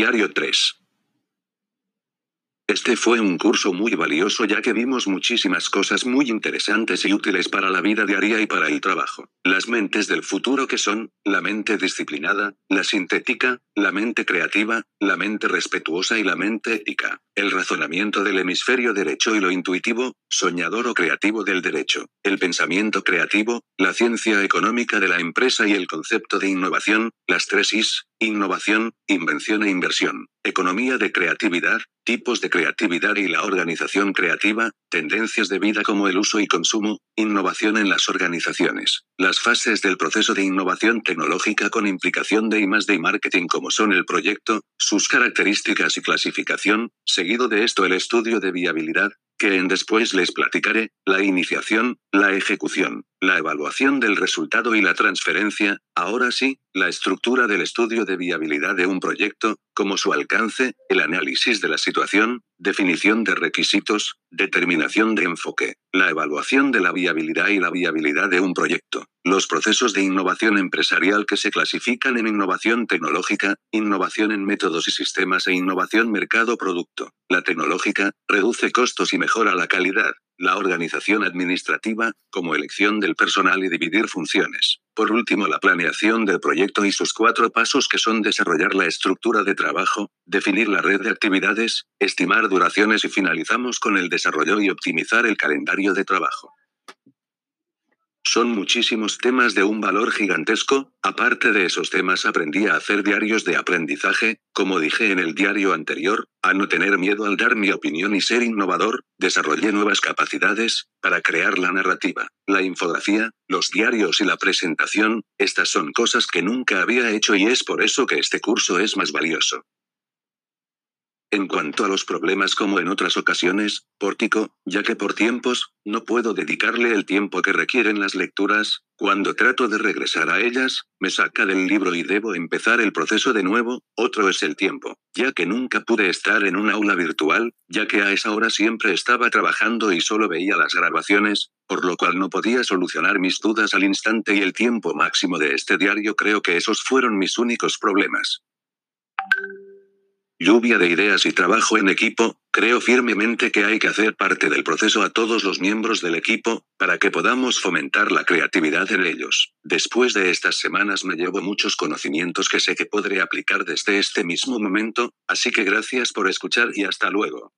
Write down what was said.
Diario 3. Este fue un curso muy valioso ya que vimos muchísimas cosas muy interesantes y útiles para la vida diaria y para el trabajo. Las mentes del futuro que son, la mente disciplinada, la sintética, la mente creativa, la mente respetuosa y la mente ética. El razonamiento del hemisferio derecho y lo intuitivo, soñador o creativo del derecho. El pensamiento creativo, la ciencia económica de la empresa y el concepto de innovación, las tres Is, innovación, invención e inversión. Economía de creatividad, tipos de creatividad y la organización creativa, tendencias de vida como el uso y consumo, innovación en las organizaciones. Las fases del proceso de innovación tecnológica con implicación de I de marketing como son el proyecto, sus características y clasificación, seguido de esto el estudio de viabilidad, que en después les platicaré, la iniciación, la ejecución, la evaluación del resultado y la transferencia, ahora sí, la estructura del estudio de viabilidad de un proyecto, como su alcance, el análisis de la situación, definición de requisitos, determinación de enfoque, la evaluación de la viabilidad y la viabilidad de un proyecto, los procesos de innovación empresarial que se clasifican en innovación tecnológica, innovación en métodos y sistemas e innovación mercado-producto. La tecnológica, reduce costos y mejora la calidad. La organización administrativa, como elección del personal y dividir funciones. Por último, la planeación del proyecto y sus cuatro pasos que son desarrollar la estructura de trabajo, definir la red de actividades, estimar duraciones y finalizamos con el desarrollo y optimizar el calendario de trabajo. Son muchísimos temas de un valor gigantesco, aparte de esos temas aprendí a hacer diarios de aprendizaje, como dije en el diario anterior, a no tener miedo al dar mi opinión y ser innovador, desarrollé nuevas capacidades, para crear la narrativa, la infografía, los diarios y la presentación, estas son cosas que nunca había hecho y es por eso que este curso es más valioso. En cuanto a los problemas como en otras ocasiones, pórtico, ya que por tiempos, no puedo dedicarle el tiempo que requieren las lecturas, cuando trato de regresar a ellas, me saca del libro y debo empezar el proceso de nuevo, otro es el tiempo, ya que nunca pude estar en un aula virtual, ya que a esa hora siempre estaba trabajando y solo veía las grabaciones, por lo cual no podía solucionar mis dudas al instante y el tiempo máximo de este diario creo que esos fueron mis únicos problemas lluvia de ideas y trabajo en equipo, creo firmemente que hay que hacer parte del proceso a todos los miembros del equipo, para que podamos fomentar la creatividad en ellos. Después de estas semanas me llevo muchos conocimientos que sé que podré aplicar desde este mismo momento, así que gracias por escuchar y hasta luego.